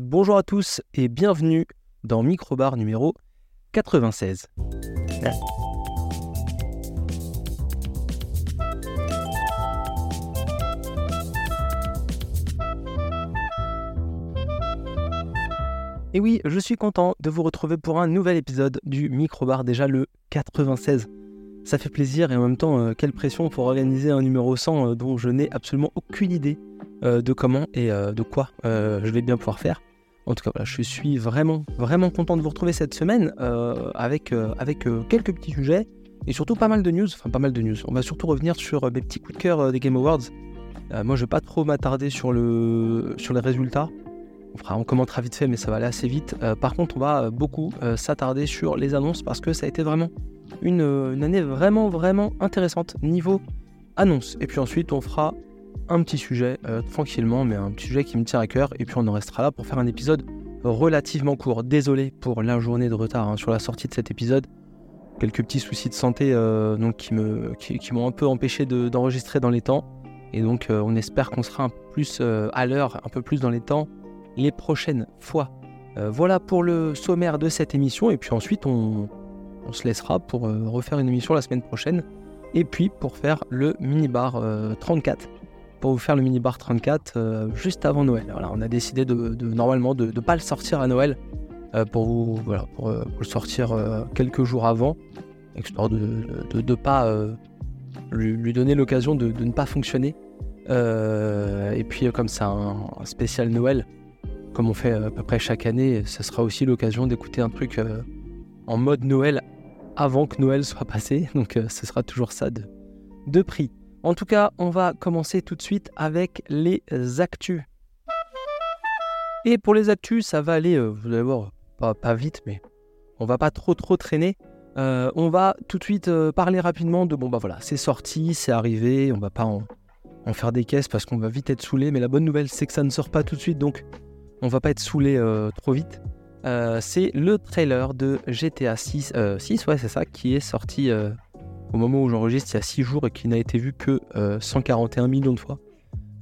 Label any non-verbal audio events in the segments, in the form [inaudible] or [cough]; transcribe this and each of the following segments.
Bonjour à tous et bienvenue dans Microbar numéro 96. Et oui, je suis content de vous retrouver pour un nouvel épisode du Microbar, déjà le 96. Ça fait plaisir et en même temps, euh, quelle pression pour organiser un numéro 100 euh, dont je n'ai absolument aucune idée de comment et de quoi je vais bien pouvoir faire. En tout cas, voilà, je suis vraiment, vraiment content de vous retrouver cette semaine avec, avec quelques petits sujets et surtout pas mal de news. Enfin, pas mal de news. On va surtout revenir sur mes petits coups de cœur des Game Awards. moi, je vais pas trop m'attarder sur, le, sur les résultats. On, commentera vite fait, mais ça va aller assez vite. par contre, on va beaucoup s'attarder sur les annonces parce que ça a été vraiment une, année vraiment, vraiment intéressante niveau annonce. Et puis ensuite, on fera un petit sujet euh, tranquillement, mais un petit sujet qui me tient à cœur. Et puis on en restera là pour faire un épisode relativement court. Désolé pour la journée de retard hein, sur la sortie de cet épisode. Quelques petits soucis de santé euh, donc qui m'ont qui, un peu empêché d'enregistrer dans les temps. Et donc euh, on espère qu'on sera un peu plus à l'heure, un peu plus dans les temps les prochaines fois. voilà pour le sommaire de cette émission. Et puis ensuite, on, on se laissera pour refaire une émission la semaine prochaine. Et puis pour faire le minibar 34. Euh, pour vous faire le minibar 34 euh, juste avant Noël. Voilà, on a décidé de, normalement de ne pas le sortir à Noël pour, vous, voilà, pour, le sortir quelques jours avant, histoire de ne pas lui, donner l'occasion de, ne pas fonctionner. et puis comme c'est un, un, spécial Noël, comme on fait à peu près chaque année, ce sera aussi l'occasion d'écouter un truc en mode Noël avant que Noël soit passé. Donc euh, ce sera toujours ça de, de prix. En tout cas, on va commencer tout de suite avec les actus. Et pour les actus, ça va aller, euh, vous allez voir, pas, vite, mais on va pas trop trop traîner. Euh, on va tout de suite parler rapidement de bon bah voilà, c'est sorti, c'est arrivé, on va pas en, faire des caisses parce qu'on va vite être saoulé. Mais la bonne nouvelle, c'est que ça ne sort pas tout de suite, donc on va pas être saoulé trop vite. Euh, c'est le trailer de GTA 6, 6 euh, ouais c'est ça, qui est sorti euh, au moment où j'enregistre il y a 6 jours et qui n'a été vu que 141 millions de fois.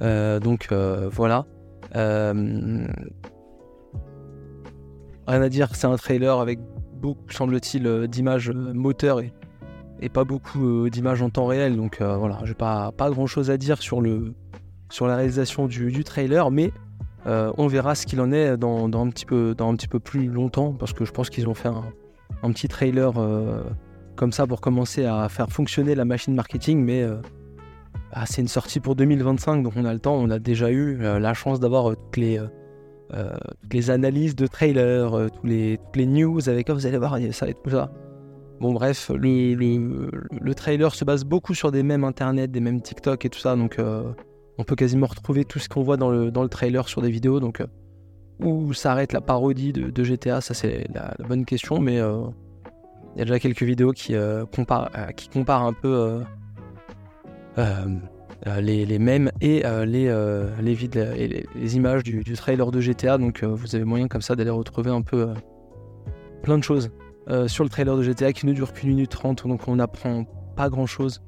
donc voilà. rien à dire, c'est un trailer avec beaucoup, semble-t-il, d'images moteurs et, pas beaucoup d'images en temps réel. Donc voilà, j'ai pas, pas grand chose à dire sur, le, sur la réalisation du, du trailer, mais euh, on verra ce qu'il en est dans, un petit peu, dans un petit peu plus longtemps, parce que je pense qu'ils ont fait un, petit trailer euh, comme ça pour commencer à faire fonctionner la machine marketing, mais euh, bah, c'est une sortie pour 2025, donc on a le temps, on a déjà eu la chance d'avoir toutes les, analyses de trailers, tous les, toutes les news avec, oh, vous allez voir, ça être tout ça. Bon bref, le, le, trailer se base beaucoup sur des mêmes internet, des mêmes TikTok et tout ça, donc on peut quasiment retrouver tout ce qu'on voit dans le, trailer sur des vidéos. Donc, euh, où s'arrête la parodie de, GTA Ça, c'est la, bonne question. Mais euh, il y a déjà quelques vidéos qui, euh, comparent, qui comparent un peu les, les mêmes et les, vides, les, images du, trailer de GTA. Donc, vous avez moyen comme ça d'aller retrouver un peu plein de choses sur le trailer de GTA qui ne dure qu'une minute trente. Donc, on n'apprend pas grand chose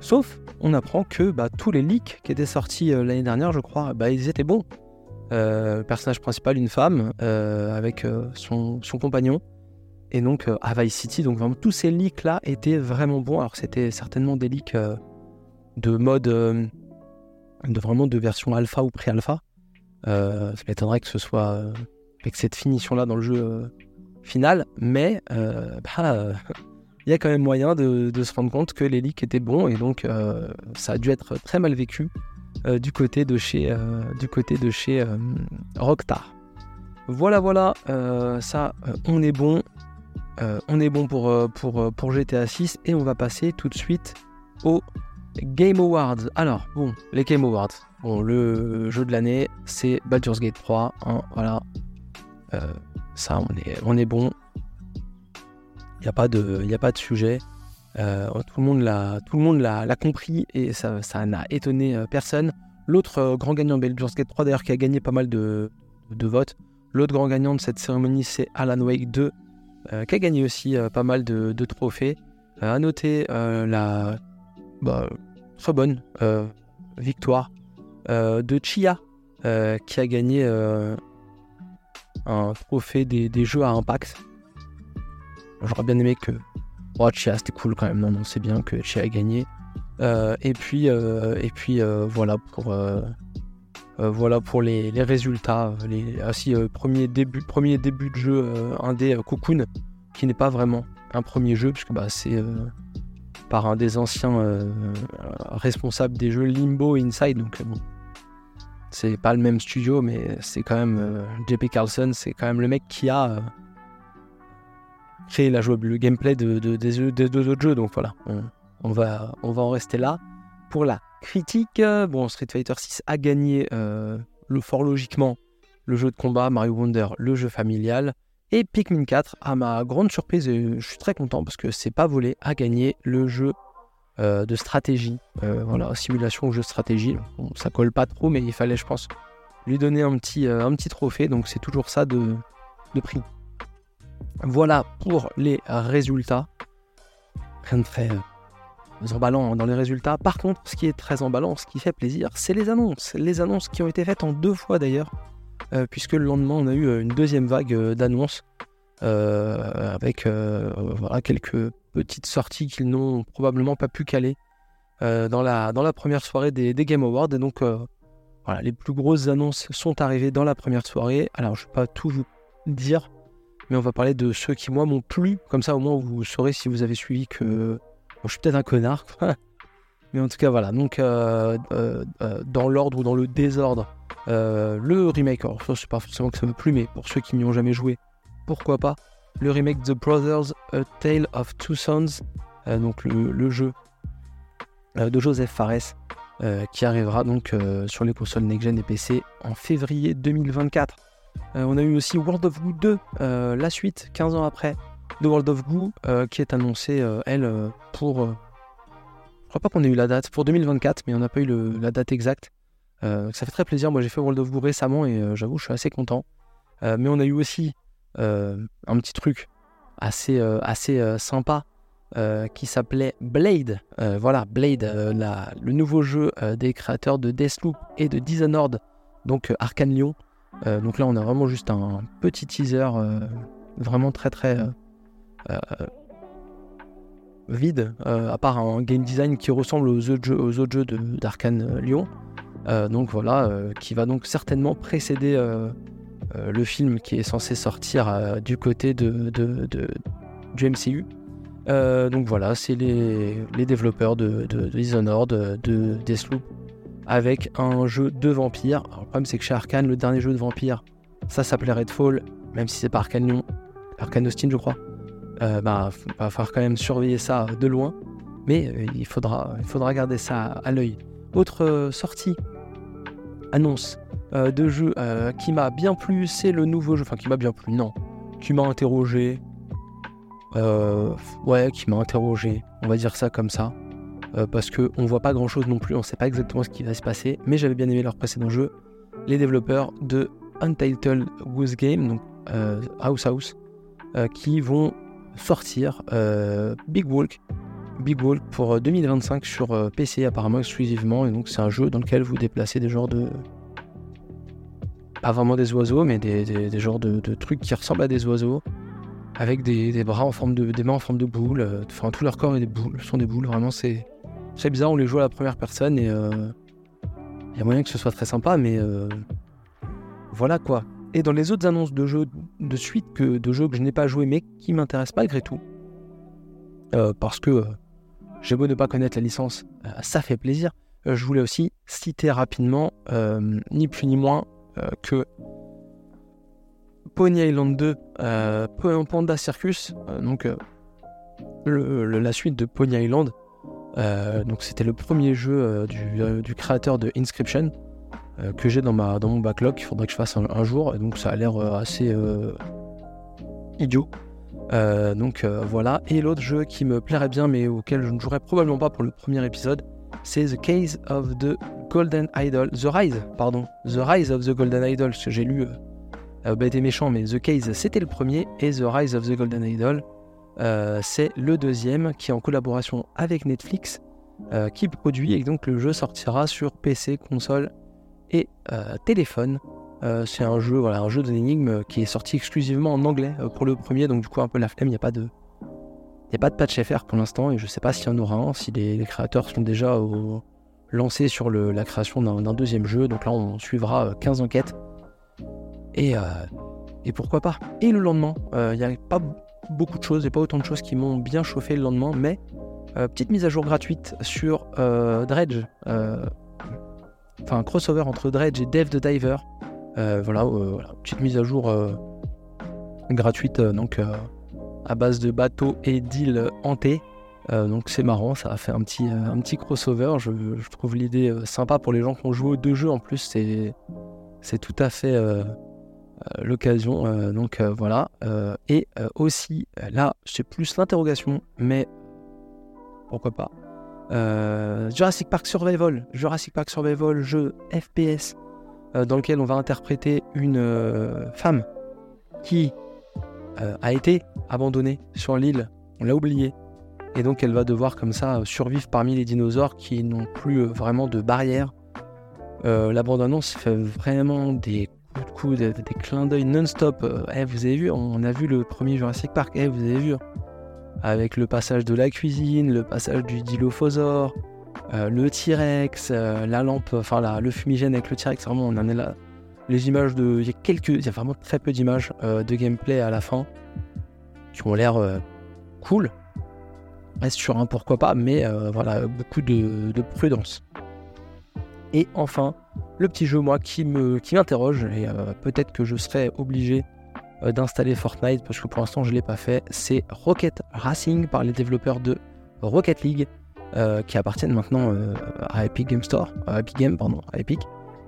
Sauf, on apprend que bah, tous les leaks qui étaient sortis euh, l'année dernière, je crois, bah, ils étaient bons. Euh, le personnage principal, une femme, euh, avec son, compagnon. Et donc, à Vice City, donc vraiment, tous ces leaks-là étaient vraiment bons. Alors, c'était certainement des leaks de mode, de vraiment de version alpha ou pré-alpha. ça m'étonnerait que ce soit avec cette finition-là dans le jeu final. Mais, bah, [laughs] il y a quand même moyen de, se rendre compte que les leaks étaient bons et donc euh, ça a dû être très mal vécu euh, du côté de chez, euh, du côté de chez Rockstar. Voilà, voilà, ça, on est bon. On est bon pour, pour, pour GTA 6 et on va passer tout de suite au Game Awards. Alors, bon, les Game Awards. Bon, le jeu de l'année, c'est Baldur's Gate 3. Hein, voilà. ça, on est, on est bon. Il n'y a, pas de, a pas de sujet. Euh, tout le monde l'a, compris et ça, ça n'a étonné euh, personne. L'autre euh, grand gagnant, Baldur's Gate 3 d'ailleurs, qui a gagné pas mal de, de votes. L'autre grand gagnant de cette cérémonie, c'est Alan Wake 2, qui a gagné aussi pas mal de, trophées. à noter la bah, très bonne victoire de Chia, qui a gagné un trophée des, jeux à impact. J'aurais bien aimé que. Oh, Chia, c'était cool quand même. Non, non, c'est bien que Chia ait gagné. et puis, et puis voilà pour. Voilà pour les, résultats. Les, aussi, premier, début, premier début de jeu indé Cocoon, qui n'est pas vraiment un premier jeu, puisque bah, c'est par un des anciens euh, responsables des jeux Limbo Inside. Donc c'est pas le même studio, mais c'est quand même euh, JP Carlson, c'est quand même le mec qui a euh, créé la jouable, le gameplay de, des, deux autres jeux. Donc voilà, on, va, on va en rester là. Pour la critique, bon, Street Fighter 6 a gagné le fort logiquement le jeu de combat, Mario Wonder, le jeu familial. Et Pikmin 4, à ma grande surprise, et je suis très content parce que c'est pas volé, a gagné le jeu euh, de stratégie. Euh, voilà, simulation jeu de stratégie. Bon, ça colle pas trop, mais il fallait, je pense, lui donner un petit, euh, un petit trophée. Donc c'est toujours ça de, de prix. Voilà pour les résultats. Rien de très emballant dans les résultats. Par contre, ce qui est très emballant, ce qui fait plaisir, c'est les annonces. Les annonces qui ont été faites en deux fois d'ailleurs. Euh, puisque le lendemain, on a eu euh, une deuxième vague euh, d'annonces avec voilà, quelques petites sorties qu'ils n'ont probablement pas pu caler dans, la, dans la première soirée des, Game Awards. Et donc, voilà, les plus grosses annonces sont arrivées dans la première soirée. Alors, je ne vais pas tout vous dire, mais on va parler de ceux qui, moi, m'ont plu. Comme ça, au moins, vous saurez si vous avez suivi que je suis peut-être un connard. [laughs] mais en tout cas, voilà. Donc, dans l'ordre ou dans le désordre, euh, le remake, alors ça c'est pas forcément que ça me plu, mais pour ceux qui n'y ont jamais joué, pourquoi pas Le remake The Brothers A Tale of Two Sons, euh, donc le, jeu euh, de Joseph Fares, qui arrivera donc sur les consoles next-gen et PC en février 2024. on a eu aussi World of Goo 2, la suite, 15 ans après, de World of Goo, qui est annoncée, elle, pour... je crois pas qu'on ait eu la date, pour 2024, mais on n'a pas eu la date exacte. Euh, ça fait très plaisir. Moi, j'ai fait World of Goo récemment et euh, j'avoue, je suis assez content. Euh, mais on a eu aussi un petit truc assez, assez sympa qui s'appelait Blade. voilà, Blade, le nouveau jeu des créateurs de Deathloop et de Dishonored, donc Arkane Lyon. donc là, on a vraiment juste un petit teaser vraiment très très vide, à part un game design qui ressemble aux autres jeux, d'Arkane Lyon. Euh, donc voilà, euh, qui va donc certainement précéder euh, le film qui est censé sortir du côté de, du MCU. donc voilà, c'est les, développeurs de, Dishonored, de Deathloop, avec un jeu de vampire. le problème c'est que chez Arkane, le dernier jeu de vampire, ça s'appelait Redfall, même si c'est pas Arkane Lyon, Arkane Austin je crois. Bah, va falloir quand même surveiller ça de loin, mais il, faudra, il faudra garder ça à l'œil. Autre sortie. Annonce euh, de jeu euh, qui m'a bien plu, c'est le nouveau jeu, enfin qui m'a bien plu, non, qui m'a interrogé, euh, ouais, qui m'a interrogé, on va dire ça comme ça, parce que on voit pas grand chose non plus, on sait pas exactement ce qui va se passer, mais j'avais bien aimé leur précédent jeu, les développeurs de Untitled Goose Game, donc House House, qui vont sortir Big Walk, Big Walk pour 2025 euh, sur euh, PC apparemment exclusivement. Et donc c'est un jeu dans lequel vous déplacez des genres de... Pas vraiment des oiseaux, mais des, des, genres de, trucs qui ressemblent à des oiseaux. Avec des, bras en forme de... des mains en forme de boules. Euh, enfin tout leur corps est des boules, sont des boules. Vraiment c'est... C'est bizarre, on les joue à la première personne et... Il y a moyen que ce soit très sympa, mais... Voilà quoi. Et dans les autres annonces de jeux de suite que de jeux que je n'ai pas joué mais qui m'intéressent malgré tout, parce que j'ai beau ne pas connaître la licence, euh, ça fait plaisir. Euh, je voulais aussi citer rapidement, euh, ni plus ni moins que Pony Island 2, Panda Circus, donc la suite de Pony Island. donc c'était le premier jeu du, créateur de Inscription que j'ai dans, dans mon backlog qu'il faudrait que je fasse un, jour. Et donc ça a l'air assez idiot. Euh, donc euh, voilà. Et l'autre jeu qui me plairait bien, mais auquel je ne jouerai probablement pas pour le premier épisode, c'est The Case of the Golden Idol. The Rise, pardon. The Rise of the Golden Idol, ce que j'ai lu, euh, bête méchant, mais The Case c'était le premier, et The Rise of the Golden Idol, c'est le deuxième, qui est en collaboration avec Netflix, qui produit, et donc le jeu sortira sur PC, console et téléphone c'est un jeu, voilà, un jeu d'énigmes qui est sorti exclusivement en anglais pour le premier, donc du coup un peu la flemme, il n'y a pas de, il n'y a patch FR pour l'instant et je ne sais pas s'il y en aura un, si les, créateurs sont déjà lancés sur la création d'un deuxième jeu. Donc là, on suivra 15 euh, enquêtes. Et, euh, pourquoi pas Et le lendemain, euh, il n'y a pas beaucoup de choses, et pas autant de choses qui m'ont bien chauffé le lendemain, mais petite mise à jour gratuite sur Dredge. Enfin, un crossover entre Dredge et Dev the Diver. voilà, voilà, petite mise à jour gratuite. donc à base de bateaux et d'îles hantées. Euh, donc c'est marrant, ça a fait un petit, euh, un petit crossover. Je, trouve l'idée euh, sympa pour les gens qui ont joué aux deux jeux en plus. C'est, c'est tout à fait l'occasion. donc voilà. et aussi, là, c'est plus l'interrogation, mais pourquoi pas. Jurassic Park Survival, Jurassic Park Survival, jeu FPS dans lequel on va interpréter une femme qui euh, a été abandonnée sur l'île, on l'a oubliée. Et donc elle va devoir comme ça survivre parmi les dinosaures qui n'ont plus euh, vraiment de barrière. Euh, la fait vraiment des coups de coups, des, clins d'œil non-stop. Eh, vous avez vu, on a vu le premier Jurassic Park, eh, vous avez vu. Avec le passage de la cuisine, le passage du dilophosaure, le T-Rex, la lampe, enfin le fumigène avec le T-Rex, vraiment on en est là les images de. Il y a quelques. Il vraiment très peu d'images euh, de gameplay à la fin qui ont l'air euh, cool. Reste sur un pourquoi pas, mais euh, voilà, beaucoup de, prudence. Et enfin, le petit jeu, moi, qui me qui m'interroge, et peut-être que je serai obligé d'installer Fortnite, parce que pour l'instant je ne l'ai pas fait, c'est Rocket Racing par les développeurs de Rocket League, qui appartiennent maintenant à Epic Game Store, à Epic Game, pardon, à Epic.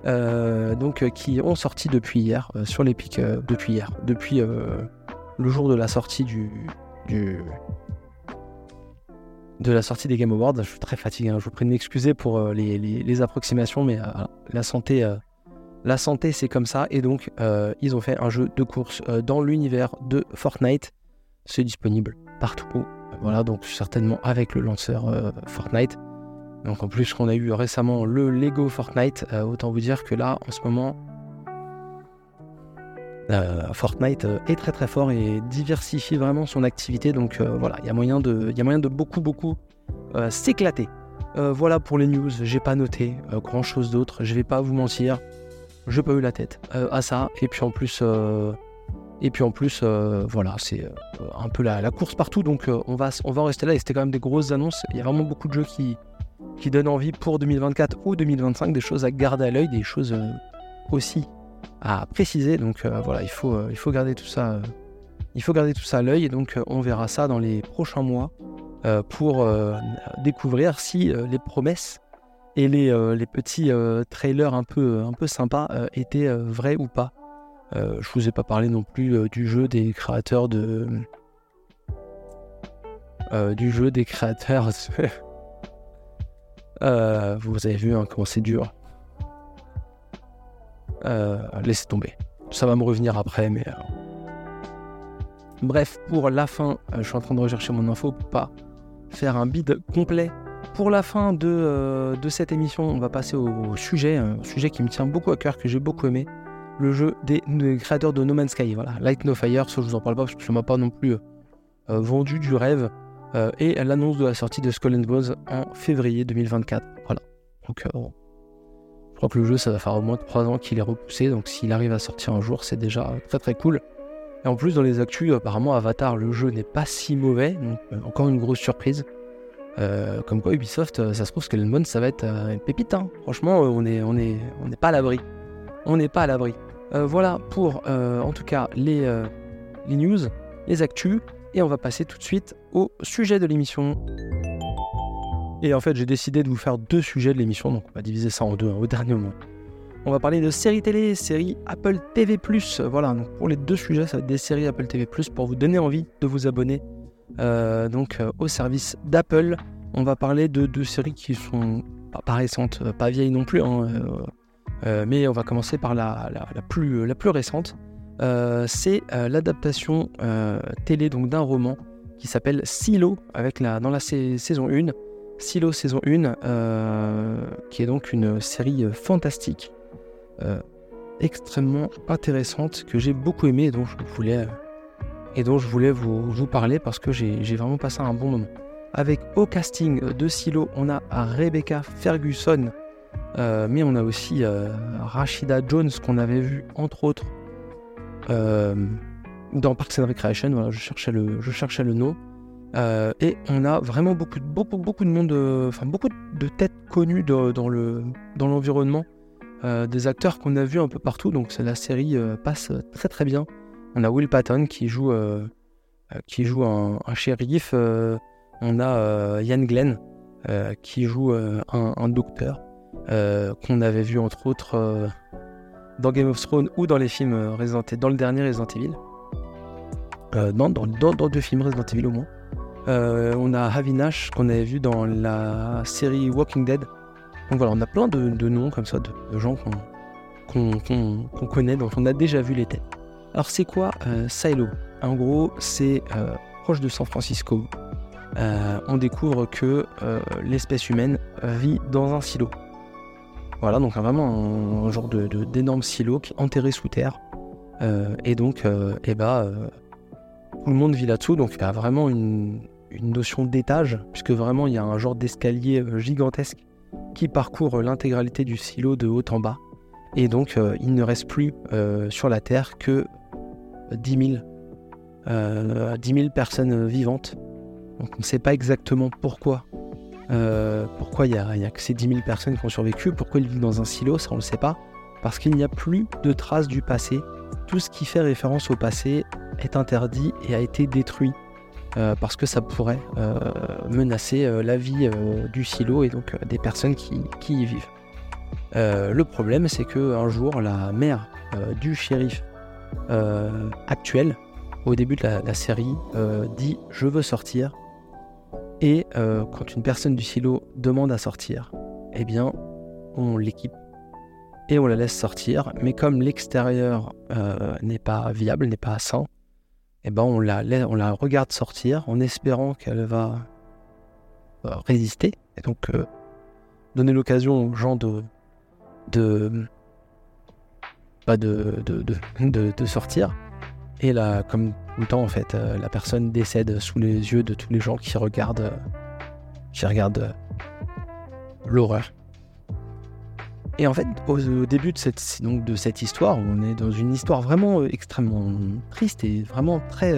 Euh, donc euh, qui ont sorti depuis hier euh, sur l'Epic depuis hier, depuis le jour de la sortie du, du, de la sortie des Game Awards. Je suis très fatigué, hein. je vous prie de m'excuser pour les, les, approximations, mais la santé, la santé c'est comme ça. Et donc ils ont fait un jeu de course dans l'univers de Fortnite. C'est disponible partout. Voilà, donc certainement avec le lanceur Fortnite. Donc en plus qu'on a eu récemment le Lego Fortnite, euh, autant vous dire que là en ce moment euh, Fortnite euh, est très très fort et diversifie vraiment son activité. Donc voilà, il y a moyen de, y a moyen de beaucoup beaucoup s'éclater. voilà pour les news, j'ai pas noté grand chose d'autre, je vais pas vous mentir, j'ai pas eu la tête à ça. Et puis en plus, et puis en plus, voilà, c'est un peu la, course partout. Donc on va, on va en rester là. Et c'était quand même des grosses annonces. Il y a vraiment beaucoup de jeux qui, qui donne envie pour 2024 ou 2025, des choses à garder à l'œil, des choses euh, aussi à préciser. Donc euh, voilà, il faut, euh, il faut garder tout ça. il faut garder tout ça à l'œil et donc on verra ça dans les prochains mois pour découvrir si les promesses et les, les petits trailers un peu, un peu sympas étaient vrais ou pas. je vous ai pas parlé non plus du jeu des créateurs de du jeu des créateurs [laughs] Euh, vous avez vu hein, comment c'est dur. Euh, laissez tomber. Ça va me revenir après, mais. Euh, bref, pour la fin, je suis en train de rechercher mon info pour pas faire un bid complet. Pour la fin de, de cette émission, on va passer au, sujet, un sujet qui me tient beaucoup à cœur, que j'ai beaucoup aimé. Le jeu des, créateurs de No Man's Sky. Voilà, Light No Fire, ça je vous en parle pas parce que ça m'a pas non plus vendu du rêve. Euh, et l'annonce de la sortie de Skull and Bones en février 2024. Voilà. Donc, euh, je crois que le jeu, ça va faire au moins 3 ans qu'il est repoussé, donc s'il arrive à sortir un jour, c'est déjà très très cool. Et en plus, dans les actus, apparemment, Avatar, le jeu n'est pas si mauvais, donc euh, encore une grosse surprise. Comme quoi, Ubisoft, ça se trouve, Skull Bones, ça va être une pépite. Hein. Franchement, on n'est pas à l'abri. On n'est pas à l'abri. voilà pour, en tout cas, les, les news, les actus. Et on va passer tout de suite au sujet de l'émission. Et en fait, j'ai décidé de vous faire deux sujets de l'émission, donc on va diviser ça en deux, hein, au dernier moment. On va parler de séries télé, séries Apple TV+. Voilà, donc pour les deux sujets, ça va être des séries Apple TV+, pour vous donner envie de vous abonner euh, donc, euh, au service d'Apple. On va parler de deux séries qui sont pas, récentes, euh, pas vieilles non plus, hein, mais on va commencer par la, plus, récente. c'est l'adaptation télé donc d'un roman qui s'appelle Silo, avec la, dans la saison 1. Silo saison 1, euh, qui est donc une série fantastique, extrêmement intéressante que j'ai beaucoup aimée et dont je voulais, et dont je voulais vous, parler parce que j'ai vraiment passé un bon moment. Avec au casting de Silo, on a Rebecca Ferguson, euh, mais on a aussi euh, Rashida Jones qu'on avait vu entre autres euh, dans Parks and Recreation. Voilà, je cherchais le, je cherchais le nom. et on a vraiment beaucoup, beaucoup, beaucoup de monde, enfin beaucoup de têtes connues dans le dans l'environnement, des acteurs qu'on a vus un peu partout. Donc la série passe très très bien. On a Will Patton qui joue qui joue un, un shérif. on a Ian Glenn qui joue un docteur. Euh, qu'on avait vu entre autres euh, dans Game of Thrones ou dans les films euh, Resident Evil, dans le dernier Resident Evil. non, dans, deux films Resident Evil au moins. on a Havi Nash qu'on avait vu dans la série Walking Dead. Donc voilà, on a plein de, noms comme ça, de, gens qu'on connaît, dont on a déjà vu les têtes. Alors c'est quoi Silo? En gros, c'est proche de San Francisco. on découvre que l'espèce humaine vit dans un silo. Voilà, donc vraiment un, genre d'énorme de, silo qui est enterré sous terre. Euh, et donc, euh, eh ben, euh, tout le monde vit là-dessous. Donc, il y a vraiment une, notion d'étage, puisque vraiment, il y a un genre d'escalier gigantesque qui parcourt l'intégralité du silo de haut en bas. Et donc, il ne reste plus sur la Terre que 10 000, 10 000 personnes vivantes. Donc, on ne sait pas exactement pourquoi euh, pourquoi il n'y a, que ces 10 000 personnes qui ont survécu Pourquoi ils vivent dans un silo Ça, on ne le sait pas. Parce qu'il n'y a plus de traces du passé. Tout ce qui fait référence au passé est interdit et a été détruit. Euh, parce que ça pourrait euh, menacer la vie du silo et donc des personnes qui, y vivent. le problème, c'est qu'un jour, la mère du shérif actuel, au début de la série, dit Je veux sortir, et euh, quand une personne du silo demande à sortir, eh bien, on l'équipe et on la laisse sortir. Mais comme l'extérieur euh, n'est pas viable, n'est pas sain, eh ben, on, la, on la regarde sortir en espérant qu'elle va euh, résister. Et donc, donner l'occasion aux gens de, de, de, sortir. Et là, comme tout le temps, en fait, euh, la personne décède sous les yeux de tous les gens qui regardent, euh, qui regardent euh, l'horreur. Et en fait, au, début de cette, donc, de cette histoire, on est dans une histoire vraiment extrêmement triste et vraiment très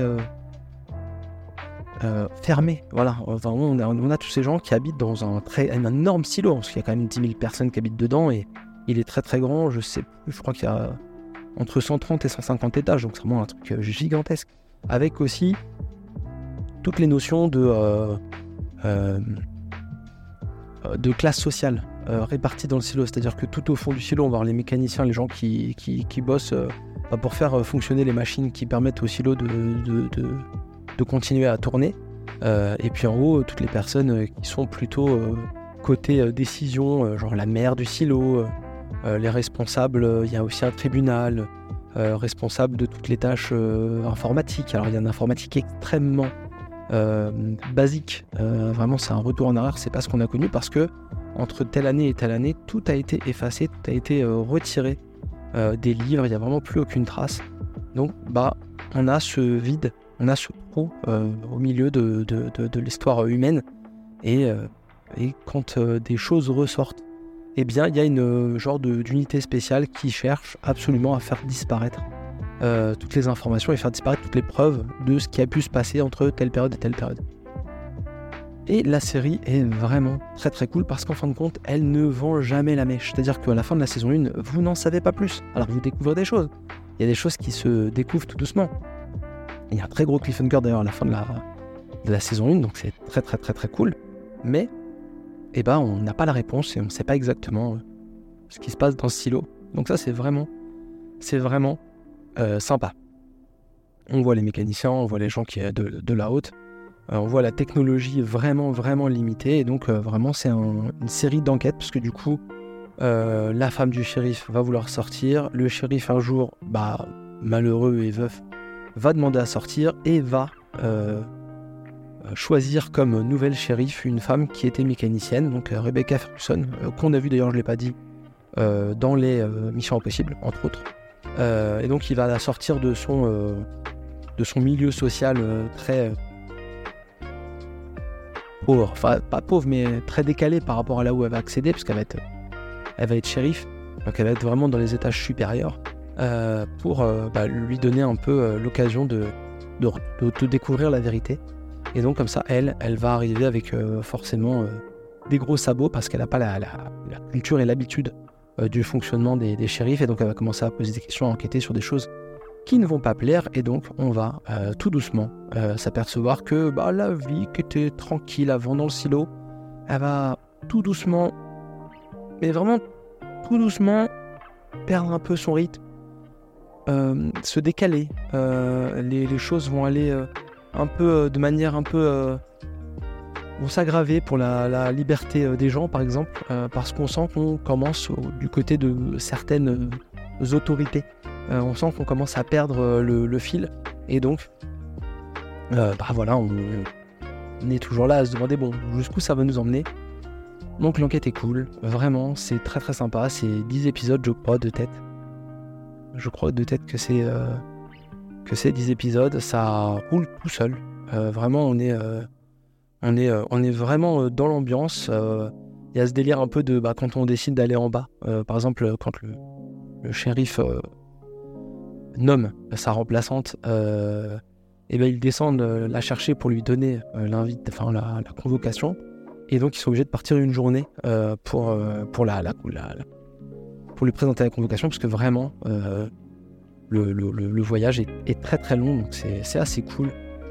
fermée. Voilà, on, a, on, a, tous ces gens qui habitent dans un, très, un énorme silo, parce qu'il y a quand même 10 000 personnes qui habitent dedans et il est très très grand. Je sais je crois qu'il y a entre 130 et 150 étages, donc c'est vraiment un truc euh, gigantesque. Avec aussi toutes les notions de, euh, euh, de classe sociale réparties dans le silo. C'est-à-dire que tout au fond du silo, on va voir les mécaniciens, les gens qui, qui, bossent bah, pour faire fonctionner les machines qui permettent au silo de, de, de, continuer à tourner. et puis en haut, toutes les personnes qui sont plutôt côté décision, genre la mère du silo, les responsables, euh, il y a aussi un tribunal euh, responsable de toutes les tâches informatiques. Alors il y a une informatique extrêmement basique. vraiment, c'est un retour en arrière. C'est pas ce qu'on a connu parce que entre telle année et telle année, tout a été effacé, tout a été retiré des livres. Il n'y a vraiment plus aucune trace. Donc, bah, on a ce vide, on a ce trou au milieu de, l'histoire humaine. Et quand des choses ressortent eh bien, il y a une euh, genre d'unité spéciale qui cherche absolument à faire disparaître euh, toutes les informations et faire disparaître toutes les preuves de ce qui a pu se passer entre telle période et telle période. Et la série est vraiment très très cool parce qu'en fin de compte, elle ne vend jamais la mèche. C'est-à-dire qu'à la fin de la saison 1, vous n'en savez pas plus. Alors vous découvrez des choses. Il y a des choses qui se découvrent tout doucement. Il y a un très gros cliffhanger d'ailleurs à la fin de la, de la saison 1, donc c'est très très très très cool. Mais eh ben, on n'a pas la réponse et on ne sait pas exactement euh, ce qui se passe dans ce silo. Donc ça, c'est vraiment, c'est vraiment euh, sympa. On voit les mécaniciens, on voit les gens qui de, de la haute, euh, on voit la technologie vraiment, vraiment limitée. Et donc, vraiment, c'est une série d'enquêtes, parce que du coup, la femme du shérif va vouloir sortir. Le shérif, un jour, bah, malheureux et veuf, va demander à sortir et va choisir comme nouvelle shérif une femme qui était mécanicienne, donc euh, Rebecca Ferguson, euh, qu'on a vu d'ailleurs, je ne l'ai pas dit, dans les Missions Impossibles, entre autres. et donc il va sortir de son, de son milieu social très pauvre, enfin pas pauvre, mais très décalé par rapport à là où elle va accéder, parce qu'elle va être, elle va être shérif, donc elle va être vraiment dans les étages supérieurs, euh, pour euh, bah, lui donner un peu euh, l'occasion de, de, découvrir la vérité. Et donc comme ça, elle, elle va arriver avec forcément des gros sabots, parce qu'elle n'a pas la, culture et l'habitude du fonctionnement des, shérifs, et donc elle va commencer à poser des questions, à enquêter sur des choses qui ne vont pas plaire et donc on va euh, tout doucement euh, s'apercevoir que bah, la vie qui était tranquille avant dans le silo, elle va tout doucement, mais vraiment tout doucement, perdre un peu son rythme, euh, se décaler. Les, choses vont aller un peu de manière un peu vont s'aggraver pour la, liberté des gens par exemple parce qu'on sent qu'on commence du côté de certaines autorités euh, on sent qu'on commence à perdre euh, le, fil. Et donc, euh, bah voilà, on, est toujours là à se demander bon, jusqu'où ça va nous emmener. Donc l'enquête est cool, vraiment, c'est très très sympa. C'est 10 épisodes, je crois, de tête. Je crois de tête que c'est que c'est 10 épisodes. Ça roule tout seul. vraiment, on est, on est, on est vraiment dans l'ambiance. Il y a ce délire un peu de bah, quand on décide d'aller en bas. par exemple, quand le, shérif nomme sa remplaçante, euh, et ben ils descendent euh, la chercher pour lui donner euh, l'invite, enfin la, convocation. Et donc ils sont obligés de partir une journée pour, pour, la, la, pour lui présenter la convocation, parce que vraiment le, voyage est, très très long, donc c'est assez cool.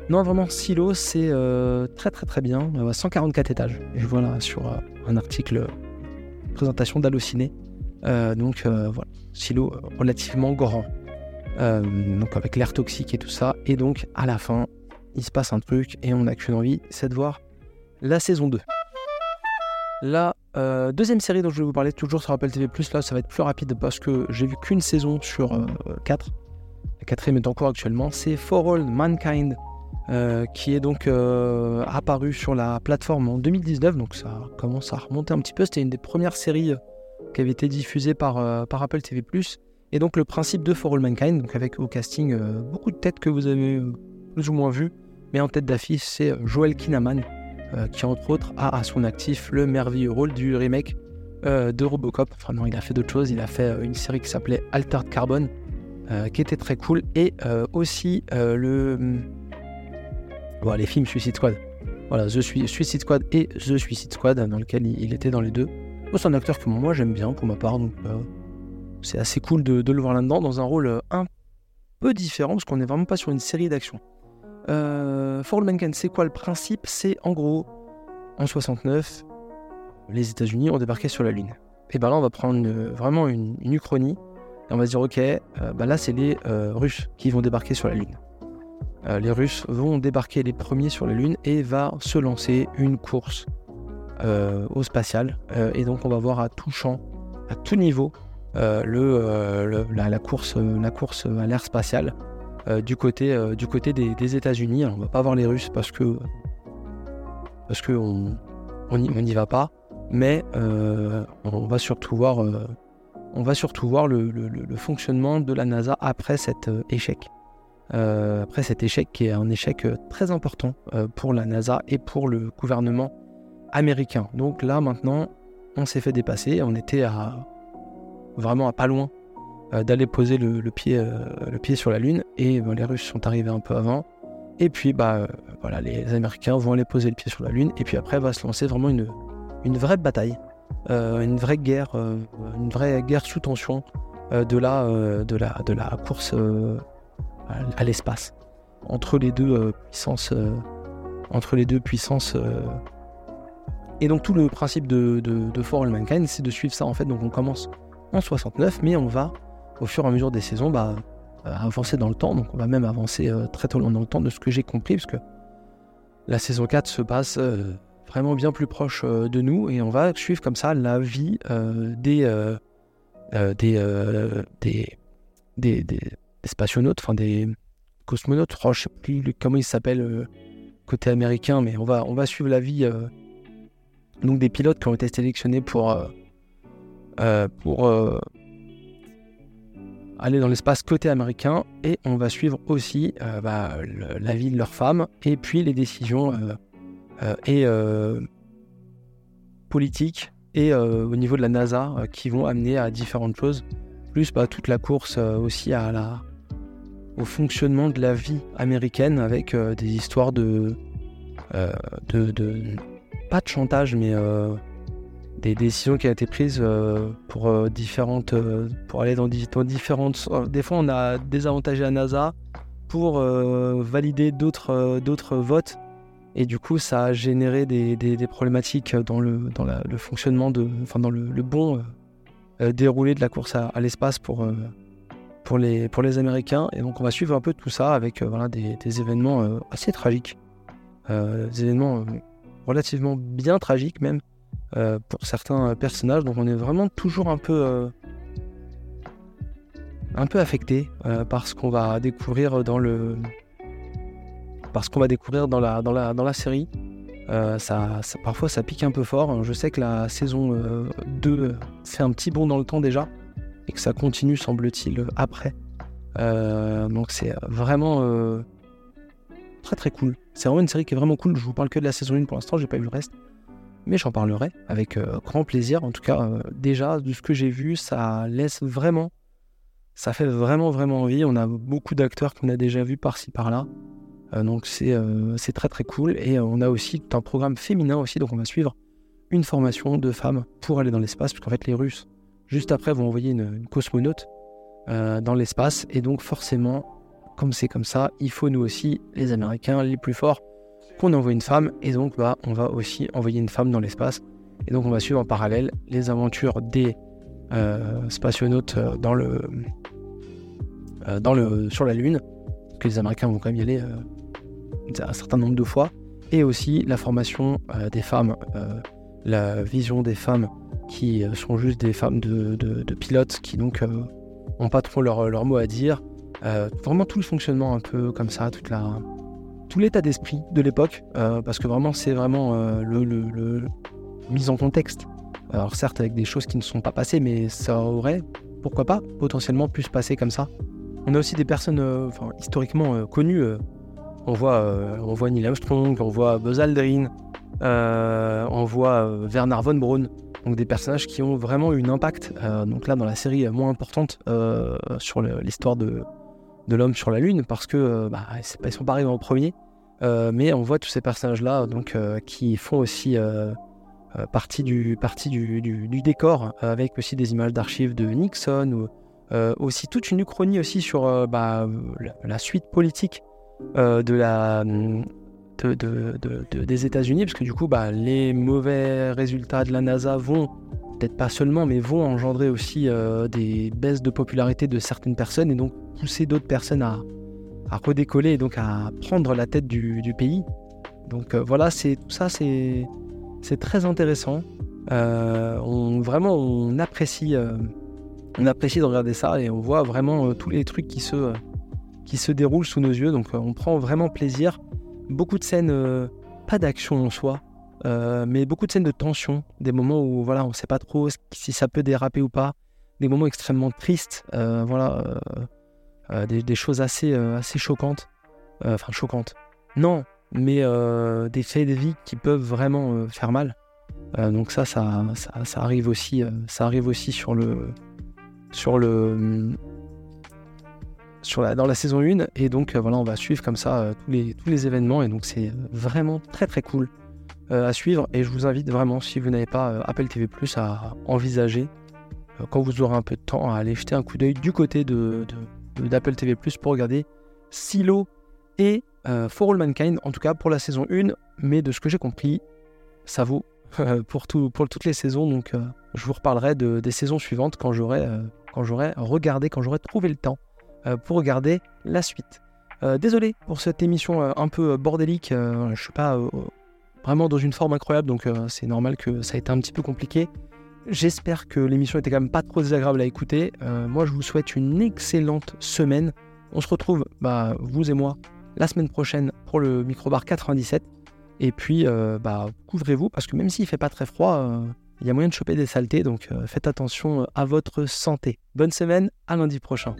Non, vraiment, Silo, c'est très très très bien. 144 étages. Je vois là sur un article présentation d'Allociné. donc voilà, Silo relativement grand. Euh, donc avec l'air toxique et tout ça. Et donc à la fin, il se passe un truc et on n'a qu'une envie, c'est de voir la saison 2. La euh, deuxième série dont je vais vous parler toujours sur Apple TV+, là ça va être plus rapide parce que j'ai vu qu'une saison sur 4. Euh, la quatrième est en cours actuellement. C'est For All Mankind qui est donc apparu sur la plateforme en 2019. Donc ça commence à remonter un petit peu. C'était une des premières séries qui avait été diffusée par, Apple TV+. Et donc le principe de For All Mankind, avec au casting euh, beaucoup de têtes que vous avez euh, plus ou moins vues, mais en tête d'affiche c'est euh, Joel Kinnaman, qui entre autres a à son actif le merveilleux rôle du remake de Robocop. Enfin non, il a fait d'autres choses, il a fait une série qui s'appelait Altered Carbon, qui était très cool, et aussi le... Bon, les films Suicide Squad. Voilà, The Suicide Squad et The Suicide Squad, dans lequel il, était dans les deux. C'est un acteur que moi j'aime bien pour ma part, donc c'est assez cool de, le voir là-dedans, dans un rôle euh, un peu différent, parce qu'on n'est vraiment pas sur une série d'action. Euh, For All Mankind, c'est quoi le principe? C'est en gros, en 69, les États-Unis ont débarqué sur la Lune. Et ben là, on va prendre vraiment une, uchronie, et on va se dire, ok, euh, bah là, c'est les Russes qui vont débarquer sur la Lune. les Russes vont débarquer les premiers sur la Lune et va se lancer une course au spatial. et donc, on va voir à tout champ, à tout niveau, euh, euh, la, course, la course à l'air spatial euh, du côté, du côté des, États-Unis. On va pas voir les Russes parce que parce que on n'y va pas, mais on va surtout voir on va surtout voir le, fonctionnement de la NASA après cet échec. après cet échec qui est un échec très important pour la NASA et pour le gouvernement américain. Donc là maintenant, on s'est fait dépasser, on était vraiment à pas loin euh, d'aller poser le, pied, euh, le pied sur la Lune. Et les Russes sont arrivés un peu avant. Et puis, bah, euh, les Américains vont aller poser le pied sur la Lune. Et puis après, va se lancer vraiment une, une vraie bataille, une vraie guerre, une vraie guerre sous tension de, la, de, la, de la course à l'espace entre les deux puissances. entre les deux puissances et donc tout le principe de, de, de For All Mankind, c'est de suivre ça en fait. Donc on commence en 69, mais on va, au fur et à mesure des saisons, bah, euh, avancer dans le temps. Donc on va même avancer euh, très tôt dans le temps de ce que j'ai compris, parce que la saison 4 se passe euh, vraiment bien plus proche de nous, et on va suivre comme ça la vie des, des, des, des, enfin des cosmonautes, je sais plus comment ils s'appellent côté américain, mais on va, on va suivre la vie donc des pilotes qui ont été sélectionnés pour pour aller dans l'espace côté américain et on va suivre aussi bah, la vie de leurs femmes et puis les décisions et politiques et au niveau de la NASA qui vont amener à différentes choses plus bah, toute la course aussi à la, au fonctionnement de la vie américaine avec des histoires de, de, pas de chantage mais des décisions qui ont été prises euh, pour euh, différentes euh, pour aller dans, différentes des fois on a désavantagé la NASA pour valider d'autres d'autres votes. Et du coup ça a généré des, problématiques dans le dans le fonctionnement de enfin dans le, bon déroulé de la course à, l'espace pour pour les pour les Américains. Et donc on va suivre un peu tout ça avec voilà des, événements assez tragiques. Des événements relativement bien tragiques même pour certains personnages. Donc on est vraiment toujours un peu, euh, un peu affecté euh, par ce qu'on va découvrir dans le, parce qu'on va découvrir dans la, dans la, dans la série. ça, parfois ça pique un peu fort. Je sais que la saison 2 fait un petit bond dans le temps déjà et que ça continue semble-t-il après. donc c'est vraiment très très cool. C'est vraiment une série qui est vraiment cool. Je vous parle que de la saison 1 pour l'instant, j'ai pas vu le reste mais j'en parlerai avec euh, grand plaisir. En tout cas, euh, déjà, de ce que j'ai vu, ça laisse vraiment, ça fait vraiment, vraiment envie. On a beaucoup d'acteurs qu'on a déjà vus par-ci, par-là. Euh, donc c'est très, très cool. Et on a aussi un programme féminin aussi, donc on va suivre une formation de femmes pour aller dans l'espace, puisqu'en fait, les Russes, juste après, vont envoyer une, une cosmonaute dans l'espace. Et donc, forcément, comme c'est comme ça, il faut nous aussi, les Américains, les plus forts, qu'on envoie une femme et donc bah, on va aussi envoyer une femme dans l'espace. Et donc on va suivre en parallèle les aventures des euh, spationautes euh, dans le, euh, dans le, sur la Lune, que les Américains vont quand même y aller un certain nombre de fois, et aussi la formation des femmes, la vision des femmes qui sont juste des femmes de, de, pilotes qui donc n'ont pas trop leur, leur, mot à dire. vraiment tout le fonctionnement un peu comme ça, toute la, tout l'état d'esprit de l'époque, euh, parce que vraiment c'est vraiment euh, le, mise en contexte. Alors certes avec des choses qui ne sont pas passées, mais ça aurait, pourquoi pas, potentiellement pu se passer comme ça. On a aussi des personnes euh, historiquement connues. on, voit, on voit Neil Armstrong, on voit Buzz Aldrin, on voit Werner von Braun. Donc des personnages qui ont vraiment eu un impact, donc là dans la série moins importante sur l'histoire de, de l'homme sur la Lune parce que euh, bah, ils sont pas arrivés en premier. Euh, mais on voit tous ces personnages-là donc euh, qui font aussi partie, du, décor, avec aussi des images d'archives de Nixon, ou aussi toute une uchronie aussi sur bah, la, suite politique de la, de, de, des États-Unis, parce que du coup, bah, les mauvais résultats de la NASA vont peut-être pas seulement, mais vont engendrer aussi des baisses de popularité de certaines personnes et donc pousser d'autres personnes à, redécoller et donc à prendre la tête du, pays. Donc euh, voilà, c'est tout ça, c'est très intéressant. Euh, on, vraiment, on apprécie, euh, on apprécie de regarder ça et on voit vraiment tous les trucs qui se, qui se déroulent sous nos yeux. Donc on prend vraiment plaisir. Beaucoup de scènes, pas d'action en soi, mais beaucoup de scènes de tension, des moments où voilà, on ne sait pas trop si ça peut déraper ou pas, des moments extrêmement tristes. voilà euh, des, choses assez, euh, assez choquantes. Euh, enfin, choquantes. Non, mais des faits de vie qui peuvent vraiment faire mal. donc ça ça, ça, arrive aussi, ça arrive aussi sur le, sur le, dans la saison 1 et donc voilà on va suivre comme ça tous, les, tous les événements. Et donc c'est vraiment très très cool à suivre. Et je vous invite vraiment si vous n'avez pas Apple TV à envisager quand vous aurez un peu de temps à aller jeter un coup d'œil du côté de, d'Apple TV pour regarder Silo et euh, For All Mankind, en tout cas pour la saison 1, mais de ce que j'ai compris, ça vaut euh, pour, tout, pour toutes les saisons, donc euh, je vous reparlerai de, des saisons suivantes quand j'aurai quand j'aurai regardé, quand j'aurai trouvé le temps pour regarder la suite. désolé pour cette émission un peu bordélique, je suis pas vraiment dans une forme incroyable, donc c'est normal que ça ait été un petit peu compliqué. J'espère que l'émission était quand même pas trop désagréable à écouter. Euh, moi, je vous souhaite une excellente semaine. On se retrouve, bah, vous et moi, la semaine prochaine pour le Microbar 97. Et puis, euh, bah, couvrez-vous parce que même s'il fait pas très froid, euh, il y a moyen de choper des saletés, donc faites attention à votre santé. Bonne semaine, à lundi prochain.